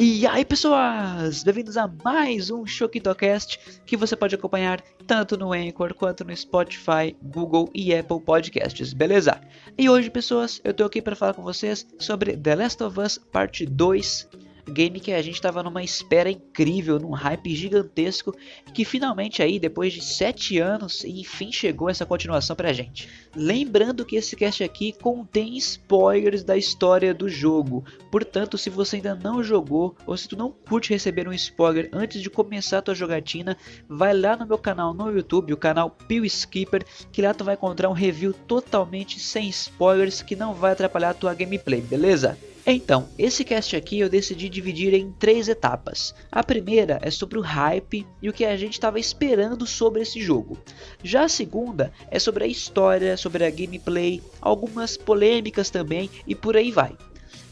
E aí pessoas, bem-vindos a mais um Shokitocast que você pode acompanhar tanto no Anchor quanto no Spotify, Google e Apple Podcasts, beleza? E hoje pessoas, eu tô aqui para falar com vocês sobre The Last of Us Parte 2 game que a gente estava numa espera incrível, num hype gigantesco, que finalmente aí, depois de 7 anos, enfim chegou essa continuação pra gente. Lembrando que esse cast aqui contém spoilers da história do jogo, portanto, se você ainda não jogou, ou se tu não curte receber um spoiler antes de começar a tua jogatina, vai lá no meu canal no YouTube, o canal Pio Skipper, que lá tu vai encontrar um review totalmente sem spoilers que não vai atrapalhar a tua gameplay, beleza? Então, esse cast aqui eu decidi dividir em três etapas. A primeira é sobre o hype e o que a gente estava esperando sobre esse jogo. Já a segunda é sobre a história, sobre a gameplay, algumas polêmicas também e por aí vai.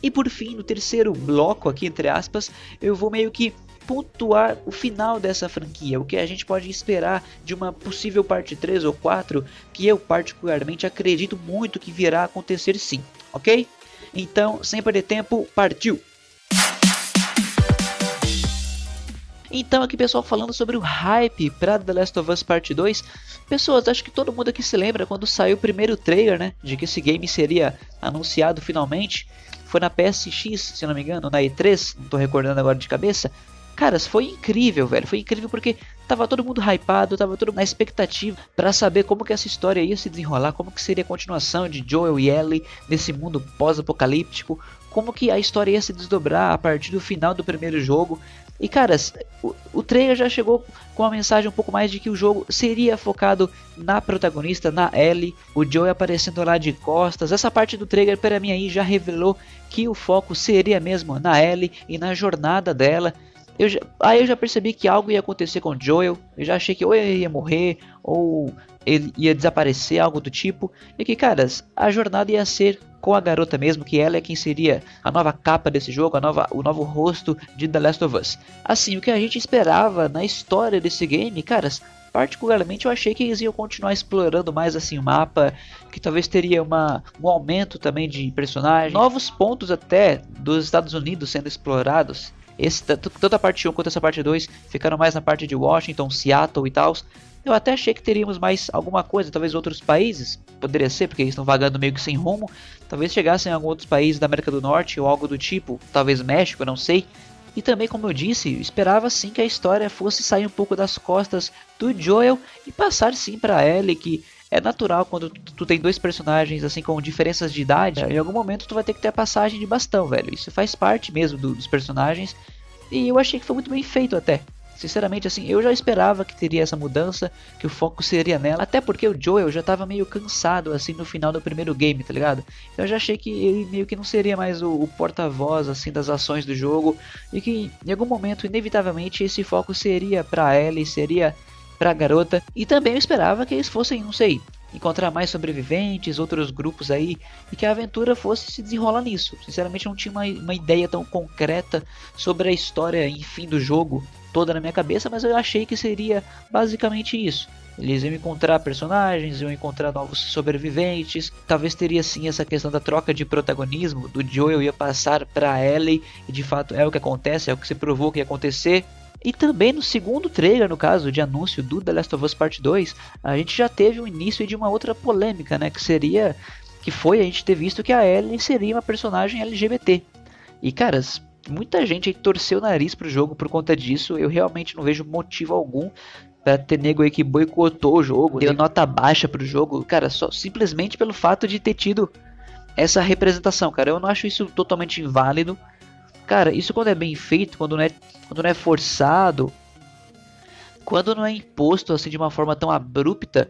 E por fim, no terceiro bloco aqui, entre aspas, eu vou meio que pontuar o final dessa franquia, o que a gente pode esperar de uma possível parte 3 ou 4, que eu particularmente acredito muito que virá a acontecer sim, ok? Então, sem perder tempo, partiu! Então aqui pessoal falando sobre o hype para The Last of Us Part 2 Pessoas, acho que todo mundo aqui se lembra quando saiu o primeiro trailer, né? De que esse game seria anunciado finalmente Foi na PSX, se não me engano, na E3, não tô recordando agora de cabeça Caras, foi incrível, velho. Foi incrível porque tava todo mundo hypado, tava todo na expectativa para saber como que essa história ia se desenrolar, como que seria a continuação de Joel e Ellie nesse mundo pós-apocalíptico, como que a história ia se desdobrar a partir do final do primeiro jogo. E caras, o, o trailer já chegou com uma mensagem um pouco mais de que o jogo seria focado na protagonista, na Ellie, o Joel aparecendo lá de costas. Essa parte do trailer para mim aí já revelou que o foco seria mesmo na Ellie e na jornada dela. Eu já, aí eu já percebi que algo ia acontecer com Joel. Eu já achei que ou ele ia morrer ou ele ia desaparecer, algo do tipo. E que, caras, a jornada ia ser com a garota mesmo, que ela é quem seria a nova capa desse jogo, a nova, o novo rosto de The Last of Us. Assim, o que a gente esperava na história desse game, caras, particularmente eu achei que eles iam continuar explorando mais assim o mapa, que talvez teria uma, um aumento também de personagens, novos pontos até dos Estados Unidos sendo explorados. Esse, tanto a parte 1 quanto essa parte 2 ficaram mais na parte de Washington, Seattle e tal. Eu até achei que teríamos mais alguma coisa, talvez outros países, poderia ser, porque eles estão vagando meio que sem rumo. Talvez chegassem a alguns outros países da América do Norte ou algo do tipo, talvez México, não sei. E também, como eu disse, esperava sim que a história fosse sair um pouco das costas do Joel e passar sim para Ellie, que é natural quando tu, tu, tem dois personagens assim com diferenças de idade, em algum momento tu vai ter que ter a passagem de bastão, velho. Isso faz parte mesmo do, dos personagens e eu achei que foi muito bem feito até. Sinceramente, assim, eu já esperava que teria essa mudança, que o foco seria nela, até porque o Joel já tava meio cansado, assim, no final do primeiro game, tá ligado? Eu já achei que ele meio que não seria mais o, o porta-voz, assim, das ações do jogo, e que em algum momento, inevitavelmente, esse foco seria pra Ellie, seria pra garota, e também eu esperava que eles fossem, não sei, encontrar mais sobreviventes, outros grupos aí, e que a aventura fosse se desenrolar nisso. Sinceramente, não tinha uma, uma ideia tão concreta sobre a história, enfim, do jogo toda na minha cabeça, mas eu achei que seria basicamente isso. Eles iam encontrar personagens, iam encontrar novos sobreviventes. Talvez teria sim essa questão da troca de protagonismo, do Joel ia passar para Ellie, e de fato é o que acontece, é o que se provou que ia acontecer. E também no segundo trailer, no caso de anúncio do The Last of Us Part 2, a gente já teve o início de uma outra polêmica, né? Que seria. Que foi a gente ter visto que a Ellie seria uma personagem LGBT. E caras, muita gente aí torceu o nariz pro jogo por conta disso. Eu realmente não vejo motivo algum para ter nego aí que boicotou o jogo, deu nota baixa pro jogo, cara, só simplesmente pelo fato de ter tido essa representação, cara. Eu não acho isso totalmente inválido. Cara, isso quando é bem feito, quando não é, quando não é forçado, quando não é imposto assim de uma forma tão abrupta,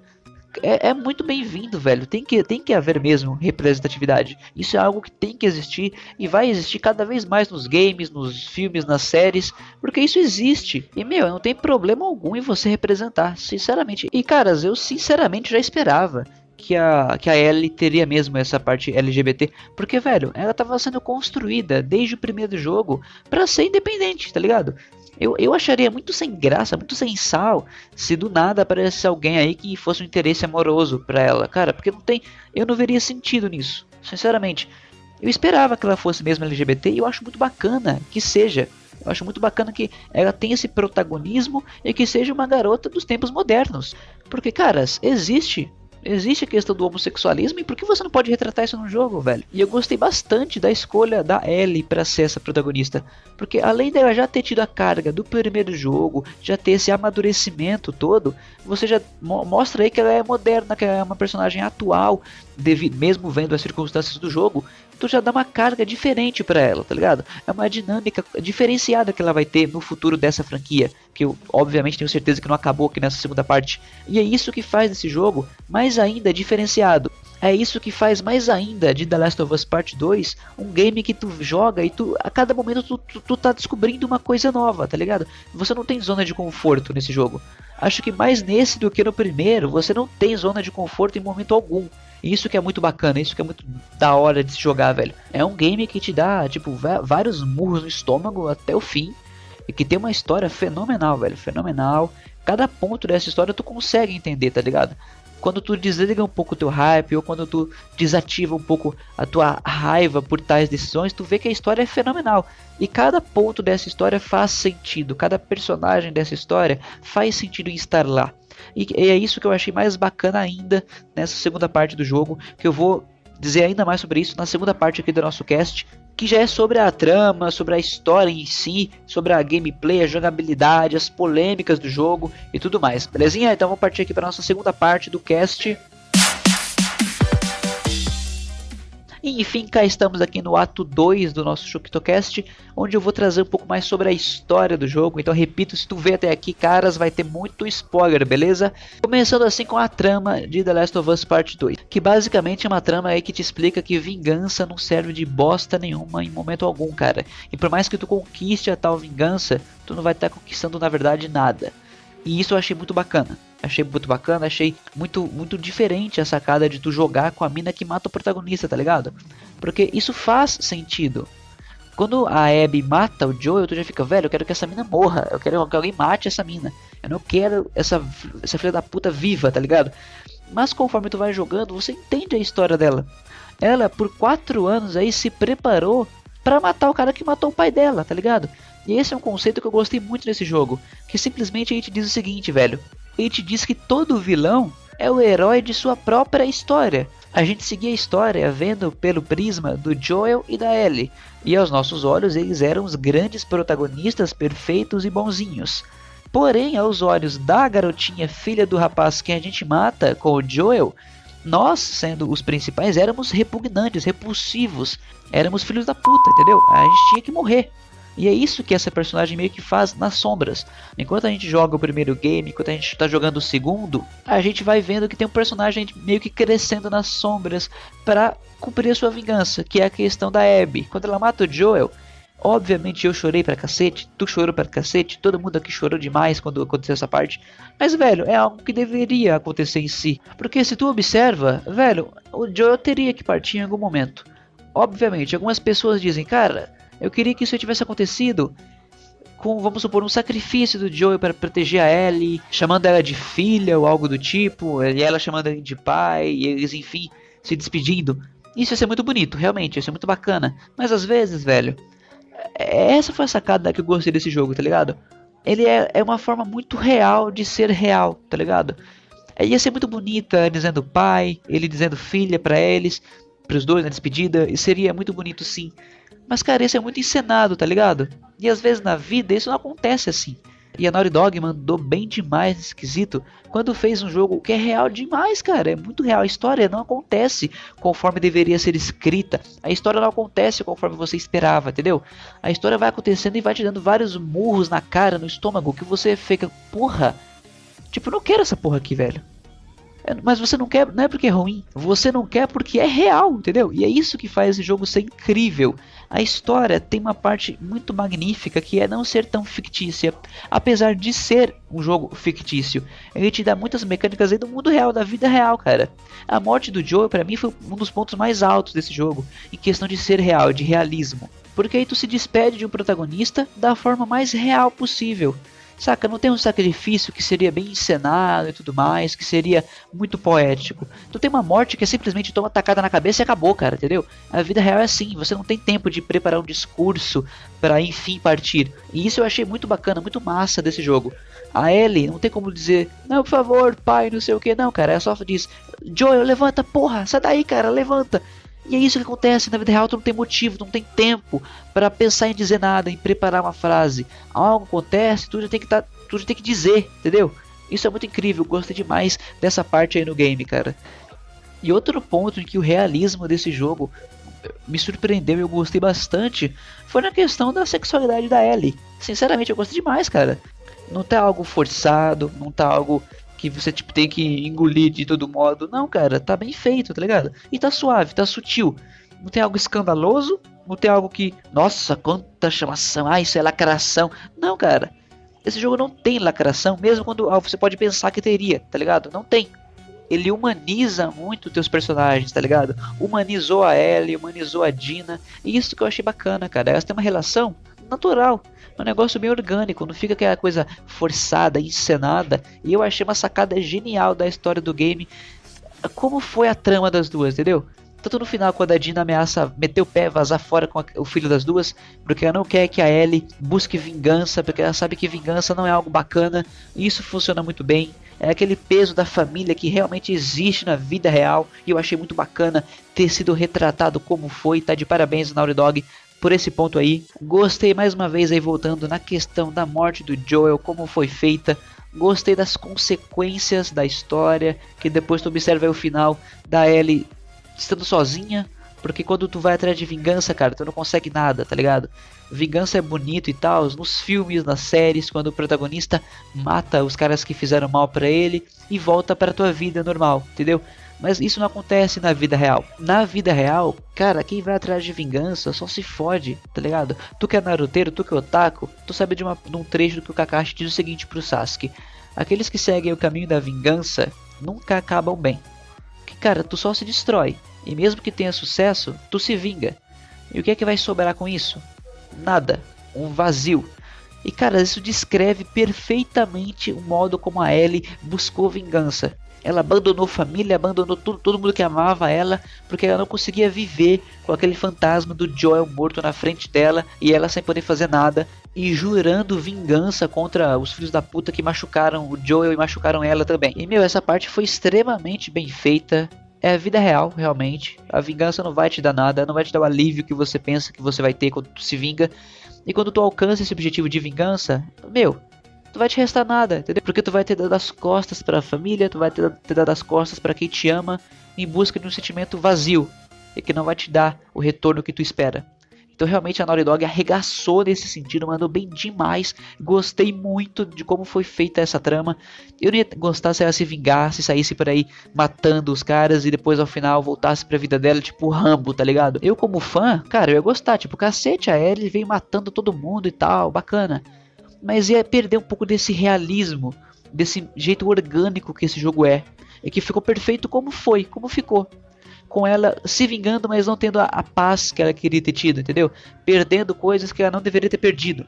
é, é muito bem-vindo, velho. Tem que, tem que haver mesmo representatividade. Isso é algo que tem que existir e vai existir cada vez mais nos games, nos filmes, nas séries, porque isso existe. E meu, não tem problema algum em você representar, sinceramente. E caras, eu sinceramente já esperava que a, que a Ellie teria mesmo essa parte LGBT. Porque, velho, ela estava sendo construída desde o primeiro jogo para ser independente, tá ligado? Eu, eu acharia muito sem graça, muito sem sal, se do nada aparecesse alguém aí que fosse um interesse amoroso para ela, cara, porque não tem, eu não veria sentido nisso, sinceramente. Eu esperava que ela fosse mesmo LGBT e eu acho muito bacana que seja, Eu acho muito bacana que ela tenha esse protagonismo e que seja uma garota dos tempos modernos. Porque, caras, existe Existe a questão do homossexualismo e por que você não pode retratar isso no jogo, velho? E eu gostei bastante da escolha da Ellie para ser essa protagonista, porque além dela já ter tido a carga do primeiro jogo, já ter esse amadurecimento todo, você já mo mostra aí que ela é moderna, que ela é uma personagem atual, mesmo vendo as circunstâncias do jogo, tu já dá uma carga diferente para ela, tá ligado? É uma dinâmica diferenciada que ela vai ter no futuro dessa franquia, que eu obviamente tenho certeza que não acabou aqui nessa segunda parte. E é isso que faz esse jogo mais ainda diferenciado. É isso que faz mais ainda de The Last of Us Part 2 um game que tu joga e tu a cada momento tu, tu, tu tá descobrindo uma coisa nova, tá ligado? Você não tem zona de conforto nesse jogo. Acho que mais nesse do que no primeiro, você não tem zona de conforto em momento algum. Isso que é muito bacana, isso que é muito da hora de se jogar, velho. É um game que te dá, tipo, vários murros no estômago até o fim. E que tem uma história fenomenal, velho. Fenomenal. Cada ponto dessa história tu consegue entender, tá ligado? Quando tu desliga um pouco o teu hype, ou quando tu desativa um pouco a tua raiva por tais decisões, tu vê que a história é fenomenal. E cada ponto dessa história faz sentido. Cada personagem dessa história faz sentido em estar lá. E é isso que eu achei mais bacana ainda nessa segunda parte do jogo, que eu vou dizer ainda mais sobre isso na segunda parte aqui do nosso cast, que já é sobre a trama, sobre a história em si, sobre a gameplay, a jogabilidade, as polêmicas do jogo e tudo mais. Belezinha? Então vamos partir aqui para nossa segunda parte do cast. E enfim, cá estamos aqui no ato 2 do nosso ChoctoCast, onde eu vou trazer um pouco mais sobre a história do jogo. Então, repito, se tu vê até aqui, caras, vai ter muito spoiler, beleza? Começando assim com a trama de The Last of Us Part 2, que basicamente é uma trama aí que te explica que vingança não serve de bosta nenhuma em momento algum, cara. E por mais que tu conquiste a tal vingança, tu não vai estar tá conquistando na verdade nada. E isso eu achei muito bacana. Achei muito bacana, achei muito muito diferente a sacada de tu jogar com a mina que mata o protagonista, tá ligado? Porque isso faz sentido. Quando a Abby mata o Joel, tu já fica, velho, eu quero que essa mina morra. Eu quero que alguém mate essa mina. Eu não quero essa, essa filha da puta viva, tá ligado? Mas conforme tu vai jogando, você entende a história dela. Ela, por quatro anos aí, se preparou para matar o cara que matou o pai dela, tá ligado? E esse é um conceito que eu gostei muito nesse jogo. Que simplesmente a gente diz o seguinte, velho ele te diz que todo vilão é o herói de sua própria história. A gente seguia a história vendo pelo prisma do Joel e da Ellie, e aos nossos olhos eles eram os grandes protagonistas perfeitos e bonzinhos. Porém, aos olhos da garotinha filha do rapaz que a gente mata com o Joel, nós, sendo os principais, éramos repugnantes, repulsivos, éramos filhos da puta, entendeu? A gente tinha que morrer. E é isso que essa personagem meio que faz nas sombras. Enquanto a gente joga o primeiro game, enquanto a gente está jogando o segundo, a gente vai vendo que tem um personagem meio que crescendo nas sombras para cumprir a sua vingança, que é a questão da Abby. Quando ela mata o Joel, Obviamente eu chorei pra cacete, tu chorou pra cacete, todo mundo aqui chorou demais quando aconteceu essa parte. Mas, velho, é algo que deveria acontecer em si. Porque se tu observa, velho, o Joel teria que partir em algum momento. Obviamente, algumas pessoas dizem, cara, eu queria que isso tivesse acontecido com, vamos supor, um sacrifício do Joel para proteger a Ellie, chamando ela de filha ou algo do tipo, e ela chamando ele de pai, e eles, enfim, se despedindo. Isso ia ser muito bonito, realmente, ia ser muito bacana. Mas às vezes, velho, essa foi a sacada que eu gostei desse jogo, tá ligado? Ele é, é uma forma muito real de ser real, tá ligado? Ia ser muito bonita dizendo pai, ele dizendo filha para eles, para os dois na despedida, e seria muito bonito sim. Mas, cara, é muito encenado, tá ligado? E às vezes na vida isso não acontece assim. E a Naughty Dog mandou bem demais nesse quesito quando fez um jogo que é real demais, cara. É muito real. A história não acontece conforme deveria ser escrita. A história não acontece conforme você esperava, entendeu? A história vai acontecendo e vai te dando vários murros na cara, no estômago, que você fica, porra. Tipo, não quero essa porra aqui, velho. Mas você não quer, não é porque é ruim, você não quer porque é real, entendeu? E é isso que faz esse jogo ser incrível. A história tem uma parte muito magnífica que é não ser tão fictícia, apesar de ser um jogo fictício. Ele te dá muitas mecânicas aí do mundo real, da vida real, cara. A morte do Joe para mim foi um dos pontos mais altos desse jogo, em questão de ser real, de realismo. Porque aí tu se despede de um protagonista da forma mais real possível. Saca? Não tem um sacrifício que seria bem encenado e tudo mais, que seria muito poético. Tu tem uma morte que é simplesmente toma tacada na cabeça e acabou, cara, entendeu? A vida real é assim, você não tem tempo de preparar um discurso para enfim partir. E isso eu achei muito bacana, muito massa desse jogo. A Ellie não tem como dizer, não, por favor, pai, não sei o que, não, cara, é só diz, Joel, levanta, porra, sai daí, cara, levanta. E é isso que acontece, na vida real tu não tem motivo, tu não tem tempo para pensar em dizer nada, em preparar uma frase. Algo acontece, tu já tem que tá, tu já tem que dizer, entendeu? Isso é muito incrível, gostei demais dessa parte aí no game, cara. E outro ponto em que o realismo desse jogo me surpreendeu e eu gostei bastante foi na questão da sexualidade da Ellie. Sinceramente, eu gostei demais, cara. Não tá algo forçado, não tá algo que você tipo, tem que engolir de todo modo. Não, cara, tá bem feito, tá ligado? E tá suave, tá sutil. Não tem algo escandaloso, não tem algo que, nossa, quanta chamação, ah, isso é lacração. Não, cara. Esse jogo não tem lacração, mesmo quando ah, você pode pensar que teria, tá ligado? Não tem. Ele humaniza muito teus personagens, tá ligado? Humanizou a Ellie, humanizou a Dina. E isso que eu achei bacana, cara. Elas têm uma relação natural um negócio bem orgânico, não fica aquela coisa forçada, encenada. E eu achei uma sacada genial da história do game. Como foi a trama das duas, entendeu? Tanto no final, quando a Dina ameaça meter o pé, vazar fora com a, o filho das duas, porque ela não quer que a Ellie busque vingança, porque ela sabe que vingança não é algo bacana, e isso funciona muito bem. É aquele peso da família que realmente existe na vida real, e eu achei muito bacana ter sido retratado como foi. Tá de parabéns, Naughty Dog, por esse ponto aí. Gostei mais uma vez aí voltando na questão da morte do Joel, como foi feita. Gostei das consequências da história, que depois tu observa o final da Ellie estando sozinha, porque quando tu vai atrás de vingança, cara, tu não consegue nada, tá ligado? Vingança é bonito e tal, nos filmes, nas séries, quando o protagonista mata os caras que fizeram mal para ele e volta para tua vida normal, entendeu? Mas isso não acontece na vida real. Na vida real, cara, quem vai atrás de vingança só se fode, tá ligado? Tu que é naruteiro, tu que é otaku, tu sabe de, uma, de um trecho do que o Kakashi diz o seguinte pro Sasuke. Aqueles que seguem o caminho da vingança nunca acabam bem. Que, cara, tu só se destrói. E mesmo que tenha sucesso, tu se vinga. E o que é que vai sobrar com isso? Nada. Um vazio. E cara, isso descreve perfeitamente o modo como a Ellie buscou vingança. Ela abandonou família, abandonou tudo, todo mundo que amava ela, porque ela não conseguia viver com aquele fantasma do Joel morto na frente dela e ela sem poder fazer nada e jurando vingança contra os filhos da puta que machucaram o Joel e machucaram ela também. E meu, essa parte foi extremamente bem feita. É a vida real, realmente. A vingança não vai te dar nada, não vai te dar o alívio que você pensa que você vai ter quando se vinga. E quando tu alcança esse objetivo de vingança, meu, tu vai te restar nada, entendeu? Porque tu vai ter dado as costas para a família, tu vai ter, ter dado as costas para quem te ama em busca de um sentimento vazio e que não vai te dar o retorno que tu espera. Então realmente a Naughty Dog arregaçou nesse sentido, mandou bem demais. Gostei muito de como foi feita essa trama. Eu não ia gostar se ela se vingasse, saísse por aí matando os caras e depois ao final voltasse pra vida dela, tipo Rambo, tá ligado? Eu como fã, cara, eu ia gostar, tipo, cacete, a Ellie veio matando todo mundo e tal, bacana mas ia perder um pouco desse realismo, desse jeito orgânico que esse jogo é, e que ficou perfeito como foi, como ficou. Com ela se vingando, mas não tendo a, a paz que ela queria ter tido, entendeu? Perdendo coisas que ela não deveria ter perdido.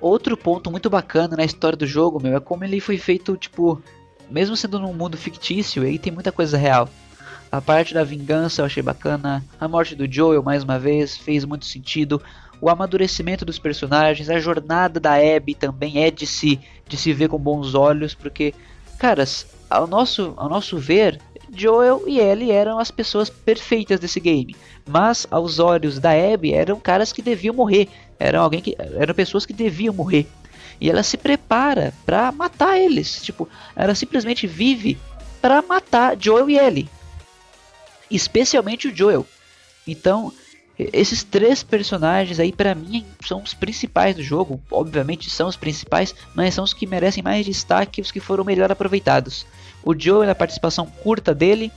Outro ponto muito bacana na história do jogo, meu, é como ele foi feito, tipo, mesmo sendo num mundo fictício, aí tem muita coisa real. A parte da vingança eu achei bacana, a morte do Joel mais uma vez fez muito sentido o amadurecimento dos personagens, a jornada da Abby também é de se, de se ver com bons olhos, porque, caras, ao nosso, ao nosso ver, Joel e Ellie eram as pessoas perfeitas desse game, mas aos olhos da Abby eram caras que deviam morrer, eram alguém que eram pessoas que deviam morrer. E ela se prepara para matar eles, tipo, ela simplesmente vive para matar Joel e Ellie. Especialmente o Joel. Então, esses três personagens aí para mim são os principais do jogo, obviamente são os principais, mas são os que merecem mais destaque, os que foram melhor aproveitados. O Joel na participação curta dele,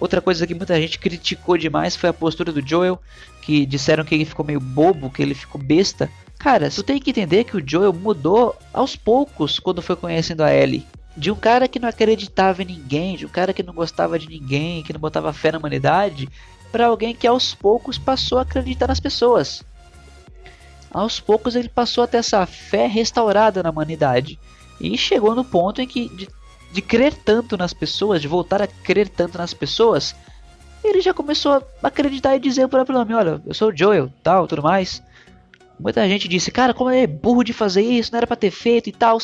outra coisa que muita gente criticou demais foi a postura do Joel, que disseram que ele ficou meio bobo, que ele ficou besta. Cara, tu tem que entender que o Joel mudou aos poucos quando foi conhecendo a Ellie. De um cara que não acreditava em ninguém, de um cara que não gostava de ninguém, que não botava fé na humanidade, para alguém que aos poucos passou a acreditar nas pessoas. aos poucos ele passou a ter essa fé restaurada na humanidade. E chegou no ponto em que, de, de crer tanto nas pessoas, de voltar a crer tanto nas pessoas, ele já começou a acreditar e dizer o próprio nome: Olha, eu sou o Joel, tal, tudo mais. Muita gente disse, cara, como é burro de fazer isso, não era para ter feito e tal.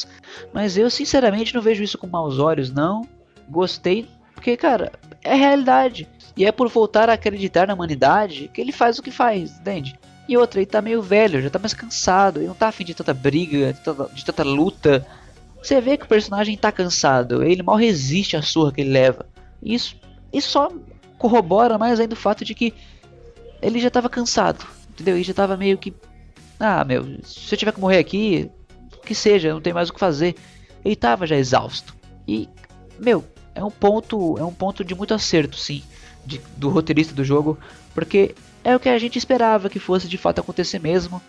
Mas eu, sinceramente, não vejo isso com maus olhos, não. Gostei, porque, cara, é realidade. E é por voltar a acreditar na humanidade que ele faz o que faz, entende? E outra, ele tá meio velho, já tá mais cansado, ele não tá afim de tanta briga, de tanta, de tanta luta. Você vê que o personagem tá cansado, ele mal resiste à surra que ele leva. Isso, isso só corrobora mais ainda o fato de que ele já tava cansado, entendeu? Ele já tava meio que. Ah, meu, se eu tiver que morrer aqui, que seja, não tem mais o que fazer. Ele tava já exausto. E, meu, é um ponto, é um ponto de muito acerto, sim, de, do roteirista do jogo, porque é o que a gente esperava que fosse de fato acontecer mesmo.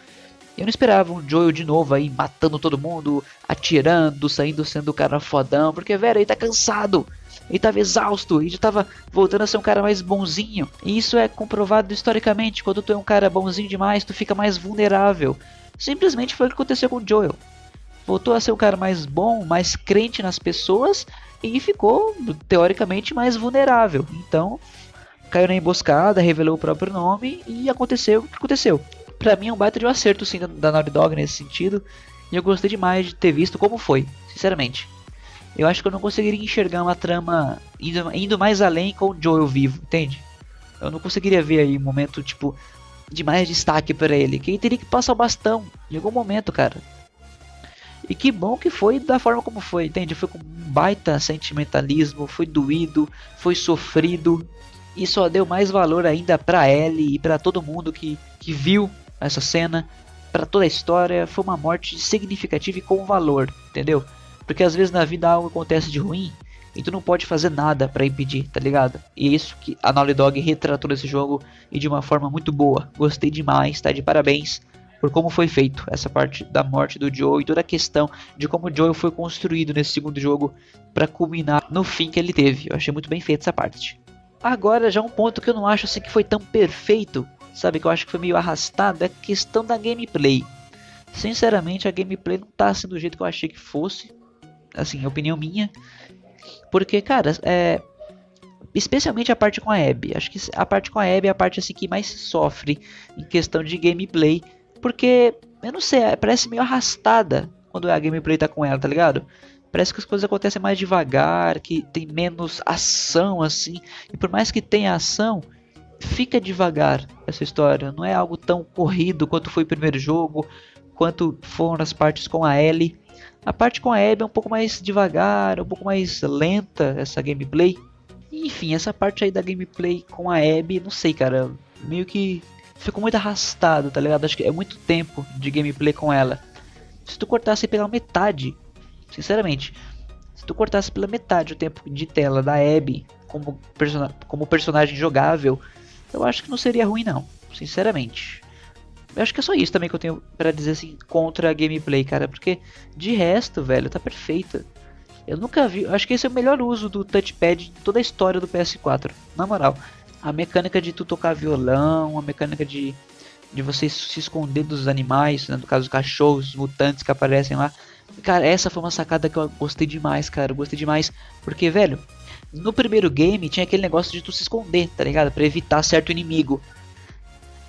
Eu não esperava um Joel de novo aí matando todo mundo, atirando, saindo sendo o cara fodão, porque velho, ele tá cansado, ele tava exausto, ele já tava voltando a ser um cara mais bonzinho. E isso é comprovado historicamente, quando tu é um cara bonzinho demais, tu fica mais vulnerável. Simplesmente foi o que aconteceu com o Joel. Voltou a ser um cara mais bom, mais crente nas pessoas e ficou teoricamente mais vulnerável. Então, caiu na emboscada, revelou o próprio nome e aconteceu o que aconteceu. Pra mim é um baita de um acerto sim da Naughty Dog nesse sentido. E eu gostei demais de ter visto como foi, sinceramente. Eu acho que eu não conseguiria enxergar uma trama indo, indo mais além com o Joel vivo, entende? Eu não conseguiria ver aí um momento, tipo, de mais destaque para ele. Quem teria que passar o bastão em algum momento, cara. E que bom que foi da forma como foi, entende? Foi com um baita sentimentalismo, foi doído, foi sofrido, e só deu mais valor ainda para Ellie e para todo mundo que, que viu essa cena, para toda a história, foi uma morte significativa e com valor, entendeu? Porque às vezes na vida algo acontece de ruim e tu não pode fazer nada para impedir, tá ligado? E é isso que a Naughty Dog retratou nesse jogo e de uma forma muito boa. Gostei demais, tá de parabéns por como foi feito essa parte da morte do Joe e toda a questão de como o Joe foi construído nesse segundo jogo para culminar no fim que ele teve. Eu achei muito bem feita essa parte. Agora já um ponto que eu não acho assim que foi tão perfeito, sabe, que eu acho que foi meio arrastado, é a questão da gameplay. Sinceramente, a gameplay não tá sendo do jeito que eu achei que fosse, assim, opinião minha. Porque, cara, é, especialmente a parte com a Abby. Acho que a parte com a Abby é a parte assim que mais sofre em questão de gameplay, porque eu não sei, parece meio arrastada quando a gameplay tá com ela, tá ligado? parece que as coisas acontecem mais devagar, que tem menos ação assim. E por mais que tenha ação, fica devagar essa história. Não é algo tão corrido quanto foi o primeiro jogo, quanto foram as partes com a Ellie. A parte com a Abby é um pouco mais devagar, um pouco mais lenta essa gameplay. Enfim, essa parte aí da gameplay com a Abby, não sei, cara, meio que ficou muito arrastado, tá ligado? Acho que é muito tempo de gameplay com ela. Se tu cortasse pela metade Sinceramente, se tu cortasse pela metade o tempo de tela da Abby como, como personagem jogável, eu acho que não seria ruim não, sinceramente. Eu acho que é só isso também que eu tenho para dizer assim contra a gameplay, cara, porque de resto, velho, tá perfeita. Eu nunca vi, acho que esse é o melhor uso do touchpad de toda a história do PS4, na moral. A mecânica de tu tocar violão, a mecânica de de você se esconder dos animais, né, no caso dos cachorros, mutantes que aparecem lá. Cara, essa foi uma sacada que eu gostei demais, cara. Eu gostei demais. Porque, velho, no primeiro game tinha aquele negócio de tu se esconder, tá ligado? Pra evitar certo inimigo.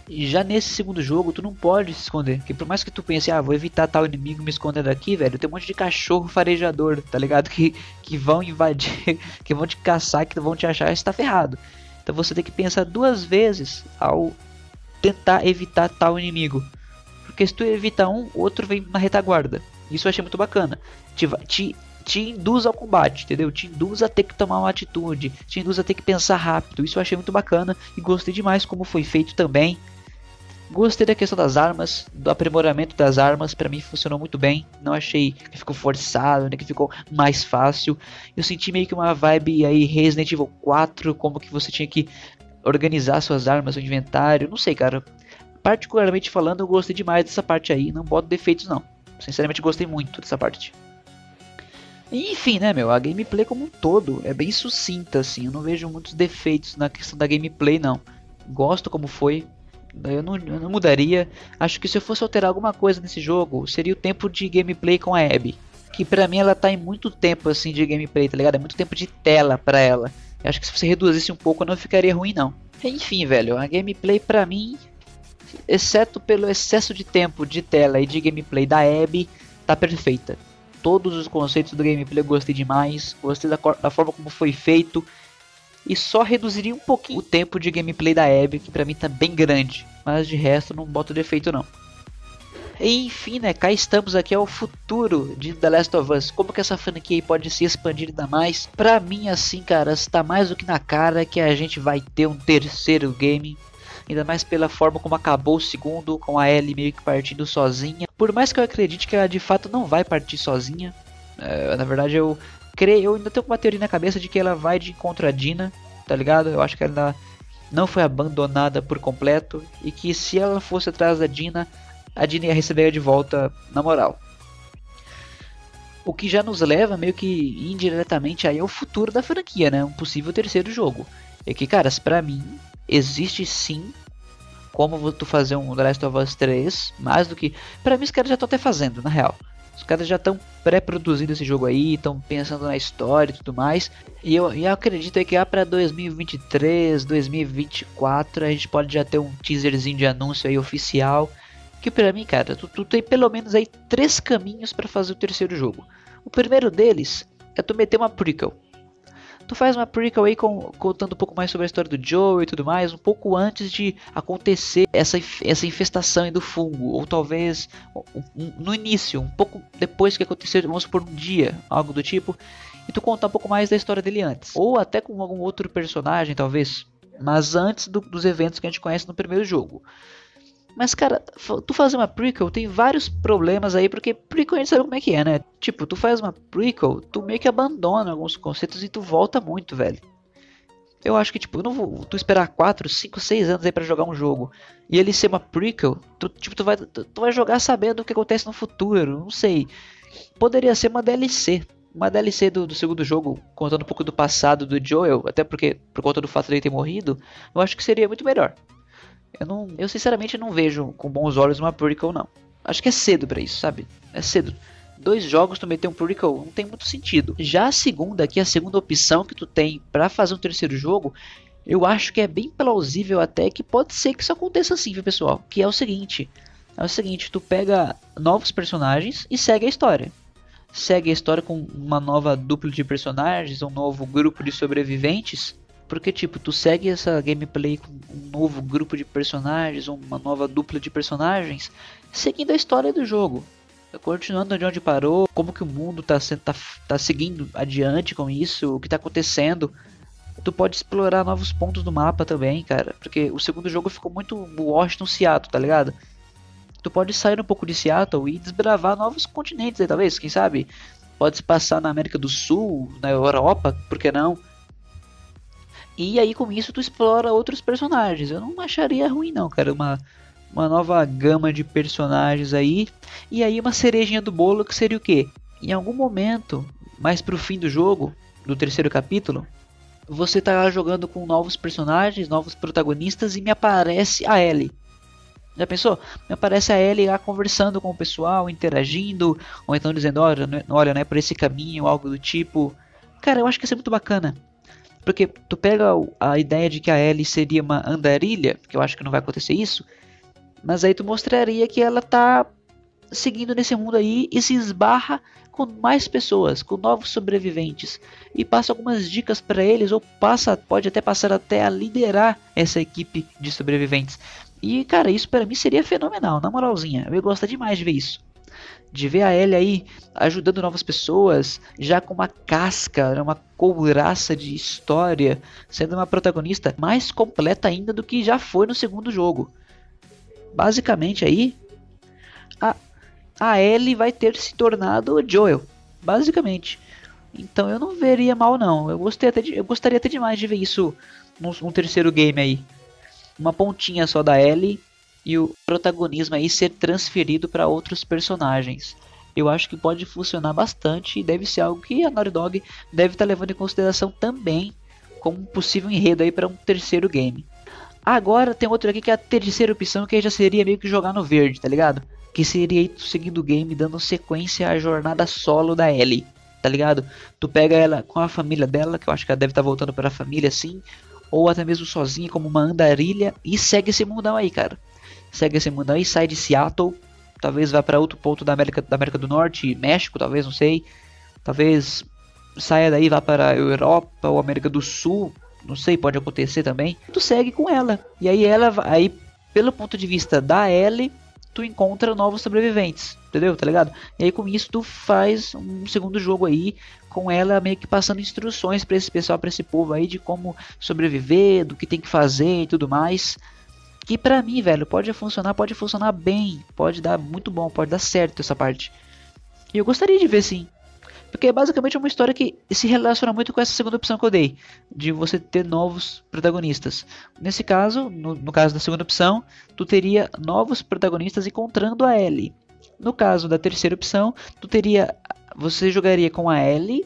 E já nesse segundo jogo, tu não pode se esconder. Porque por mais que tu pense, ah, vou evitar tal inimigo me escondendo aqui, velho, tem um monte de cachorro farejador, tá ligado? Que, que vão invadir, que vão te caçar, que vão te achar, e está ferrado. Então você tem que pensar duas vezes ao tentar evitar tal inimigo. Porque se tu evita um, outro vem na retaguarda. Isso eu achei muito bacana. Te, te, te induz ao combate, entendeu? Te induz a ter que tomar uma atitude, te induz a ter que pensar rápido. Isso eu achei muito bacana e gostei demais como foi feito também. Gostei da questão das armas, do aprimoramento das armas, para mim funcionou muito bem. Não achei que ficou forçado, nem que ficou mais fácil. Eu senti meio que uma vibe aí Resident Evil 4, como que você tinha que organizar suas armas, o inventário, não sei, cara. Particularmente falando, eu gostei demais dessa parte aí, não boto defeitos não. Sinceramente gostei muito dessa parte. enfim, né, meu, a gameplay como um todo é bem sucinta, assim. Eu não vejo muitos defeitos na questão da gameplay, não. Gosto como foi. Eu não, eu não mudaria. Acho que se eu fosse alterar alguma coisa nesse jogo, seria o tempo de gameplay com a Abby. Que pra mim ela tá em muito tempo assim de gameplay, tá ligado? É muito tempo de tela pra ela. Eu acho que se você reduzisse um pouco não ficaria ruim não. Enfim, velho, a gameplay pra mim, exceto pelo excesso de tempo de tela e de gameplay da Abby, tá perfeita. Todos os conceitos do gameplay eu gostei demais, gostei da, da forma como foi feito e só reduziria um pouquinho o tempo de gameplay da Abby, que pra mim tá bem grande, mas de resto não boto defeito não. E, enfim, né, cá estamos aqui ao futuro de The Last of Us. Como que essa franquia pode se expandir ainda mais? Pra mim, assim, cara, está mais do que na cara que a gente vai ter um terceiro game. Ainda mais pela forma como acabou o segundo, com a Ellie meio que partindo sozinha. Por mais que eu acredite que ela de fato não vai partir sozinha. É, na verdade, eu creio, eu ainda tenho uma teoria na cabeça de que ela vai de encontro a Dina, tá ligado? Eu acho que ela não foi abandonada por completo e que se ela fosse atrás da Dina, a Dina ia receber de volta na moral. O que já nos leva meio que indiretamente aí ao futuro da franquia, né? Um possível terceiro jogo. É que, caras, para mim existe sim como tu fazer um The Last of Us 3, mais do que, para mim os caras já estão até fazendo, na real. Os caras já estão pré-produzindo esse jogo aí, estão pensando na história e tudo mais. E eu, eu acredito que lá para 2023, 2024 a gente pode já ter um teaserzinho de anúncio aí oficial. Que pra mim, cara, tu, tu tem pelo menos aí três caminhos para fazer o terceiro jogo. O primeiro deles é tu meter uma prequel tu faz uma prequel aí com, contando um pouco mais sobre a história do Joe e tudo mais, um pouco antes de acontecer essa, essa infestação do fungo, ou talvez no início, um pouco depois que aconteceu, vamos supor um dia, algo do tipo, e tu contar um pouco mais da história dele antes, ou até com algum outro personagem, talvez, mas antes do, dos eventos que a gente conhece no primeiro jogo. Mas, cara, tu fazer uma prequel tem vários problemas aí, porque prequel a gente sabe como é que é, né? Tipo, tu faz uma prequel, tu meio que abandona alguns conceitos e tu volta muito, velho. Eu acho que, tipo, eu não vou tu esperar 4, 5, 6 anos aí para jogar um jogo e ele ser uma prequel, tu, tipo, tu vai, tu, tu vai jogar sabendo o que acontece no futuro, não sei. Poderia ser uma DLC, uma DLC do, do, segundo jogo, contando um pouco do passado do Joel, até porque, por conta do fato de ele ter morrido, eu acho que seria muito melhor. Eu não, eu sinceramente não vejo com bons olhos uma prequel não. Acho que é cedo para isso, sabe? É cedo. Dois jogos tu meter um prequel não tem muito sentido. Já a segunda, que é a segunda opção que tu tem para fazer um terceiro jogo, eu acho que é bem plausível até que pode ser que isso aconteça assim, viu, pessoal? Que é o seguinte, é o seguinte, tu pega novos personagens e segue a história. Segue a história com uma nova dupla de personagens, um novo grupo de sobreviventes porque, tipo, tu segue essa gameplay com um novo grupo de personagens, uma nova dupla de personagens, seguindo a história do jogo. Continuando de onde parou, como que o mundo tá, tá, tá seguindo adiante com isso, o que tá acontecendo. Tu pode explorar novos pontos do mapa também, cara. Porque o segundo jogo ficou muito Washington Seattle, tá ligado? Tu pode sair um pouco de Seattle e desbravar novos continentes aí, talvez, quem sabe? Pode se passar na América do Sul, na Europa, por que não? E aí com isso tu explora outros personagens. Eu não acharia ruim não, cara, uma uma nova gama de personagens aí. E aí uma cerejinha do bolo que seria o quê? Em algum momento, mais pro fim do jogo, do terceiro capítulo, você tá jogando com novos personagens, novos protagonistas e me aparece a Ellie. Já pensou? Me aparece a Ellie lá conversando com o pessoal, interagindo, ou então dizendo, olha, olha, não é por esse caminho, algo do tipo. Cara, eu acho que isso é muito bacana. Porque tu pega a ideia de que a Ellie seria uma andarilha, que eu acho que não vai acontecer isso, mas aí tu mostraria que ela tá seguindo nesse mundo aí e se esbarra com mais pessoas, com novos sobreviventes e passa algumas dicas para eles ou passa, pode até passar até a liderar essa equipe de sobreviventes. E cara, isso para mim seria fenomenal, na moralzinha. Eu gosto demais de ver isso de ver a Ellie aí ajudando novas pessoas, já com uma casca, né, uma couraça de história, sendo uma protagonista mais completa ainda do que já foi no segundo jogo. Basicamente aí, a, a Ellie vai ter se tornado Joel, basicamente. Então eu não veria mal não. Eu, gostei até de, eu gostaria até demais de ver isso num, num terceiro game aí. Uma pontinha só da Ellie e o protagonismo aí ser transferido para outros personagens. Eu acho que pode funcionar bastante e deve ser algo que a Naughty Dog deve estar tá levando em consideração também como possível enredo aí para um terceiro game. Agora tem outro aqui que é a terceira opção, que já seria meio que jogar no verde, tá ligado? Que seria seguindo o game, dando sequência à jornada solo da Ellie, tá ligado? Tu pega ela com a família dela, que eu acho que ela deve estar tá voltando para a família assim, ou até mesmo sozinha como uma andarilha e segue esse mundão aí, cara. Segue esse mundão aí, sai de Seattle, talvez vá para outro ponto da América, da América do Norte, México, talvez, não sei. Talvez saia daí, vá para a Europa ou América do Sul, não sei, pode acontecer também. Tu segue com ela. E aí ela aí pelo ponto de vista da Ellie, tu encontra novos sobreviventes, entendeu? Tá ligado? E aí com isso tu faz um segundo jogo aí com ela meio que passando instruções para esse pessoal, para esse povo aí de como sobreviver, do que tem que fazer e tudo mais. Que pra mim, velho, pode funcionar, pode funcionar bem, pode dar muito bom, pode dar certo essa parte. E eu gostaria de ver sim. Porque basicamente é uma história que se relaciona muito com essa segunda opção que eu dei, de você ter novos protagonistas. Nesse caso, no, no caso da segunda opção, tu teria novos protagonistas encontrando a Ellie. No caso da terceira opção, tu teria, você jogaria com a Ellie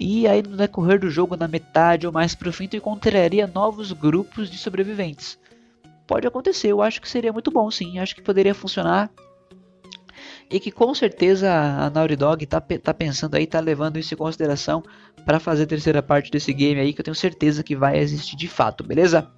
e aí no decorrer do jogo, na metade ou mais pro fim, tu encontraria novos grupos de sobreviventes. Pode acontecer, eu acho que seria muito bom sim, acho que poderia funcionar. E que com certeza a Naughty Dog tá, tá pensando aí, tá levando isso em consideração para fazer a terceira parte desse game aí, que eu tenho certeza que vai existir de fato, beleza?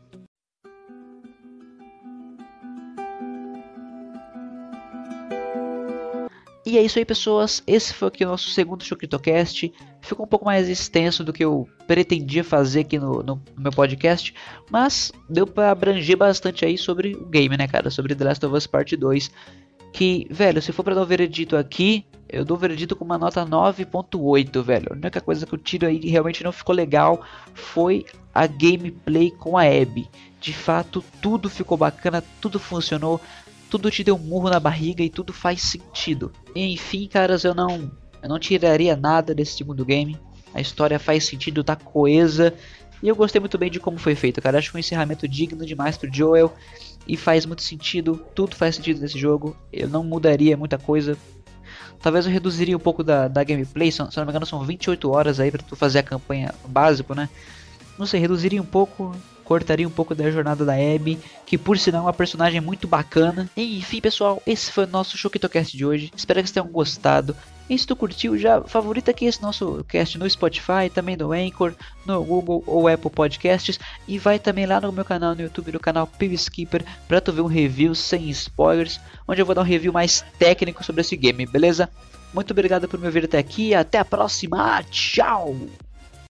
E é isso aí, pessoas. Esse foi aqui o nosso segundo ChocritoCast. Ficou um pouco mais extenso do que eu pretendia fazer aqui no, no, meu podcast, mas deu para abranger bastante aí sobre o game, né, cara? Sobre The Last of Us Part 2 que, velho, se for para dar um veredito aqui, eu dou o veredito com uma nota 9.8, velho. A única coisa que eu tiro aí que realmente não ficou legal foi a gameplay com a Abby. De fato, tudo ficou bacana, tudo funcionou, tudo te deu um murro na barriga e tudo faz sentido. Enfim, caras, eu não, eu não tiraria nada desse segundo game. A história faz sentido, tá coesa. E eu gostei muito bem de como foi feito, cara. Acho um encerramento digno demais pro Joel e faz muito sentido, tudo faz sentido nesse jogo. Eu não mudaria muita coisa. Talvez eu reduziria um pouco da, da gameplay, se, se não me engano são 28 horas aí para tu fazer a campanha básico, né? Não sei, reduziria um pouco, cortaria um pouco da jornada da Abby, que por sinal é uma personagem muito bacana. Enfim, pessoal, esse foi o nosso Shokitocast de hoje. Espero que vocês tenham gostado. E se tu curtiu, já favorita aqui esse nosso cast no Spotify, também no Anchor, no Google ou Apple Podcasts. E vai também lá no meu canal no YouTube, no canal Skipper, pra tu ver um review sem spoilers, onde eu vou dar um review mais técnico sobre esse game, beleza? Muito obrigado por me ouvir até aqui, até a próxima, tchau!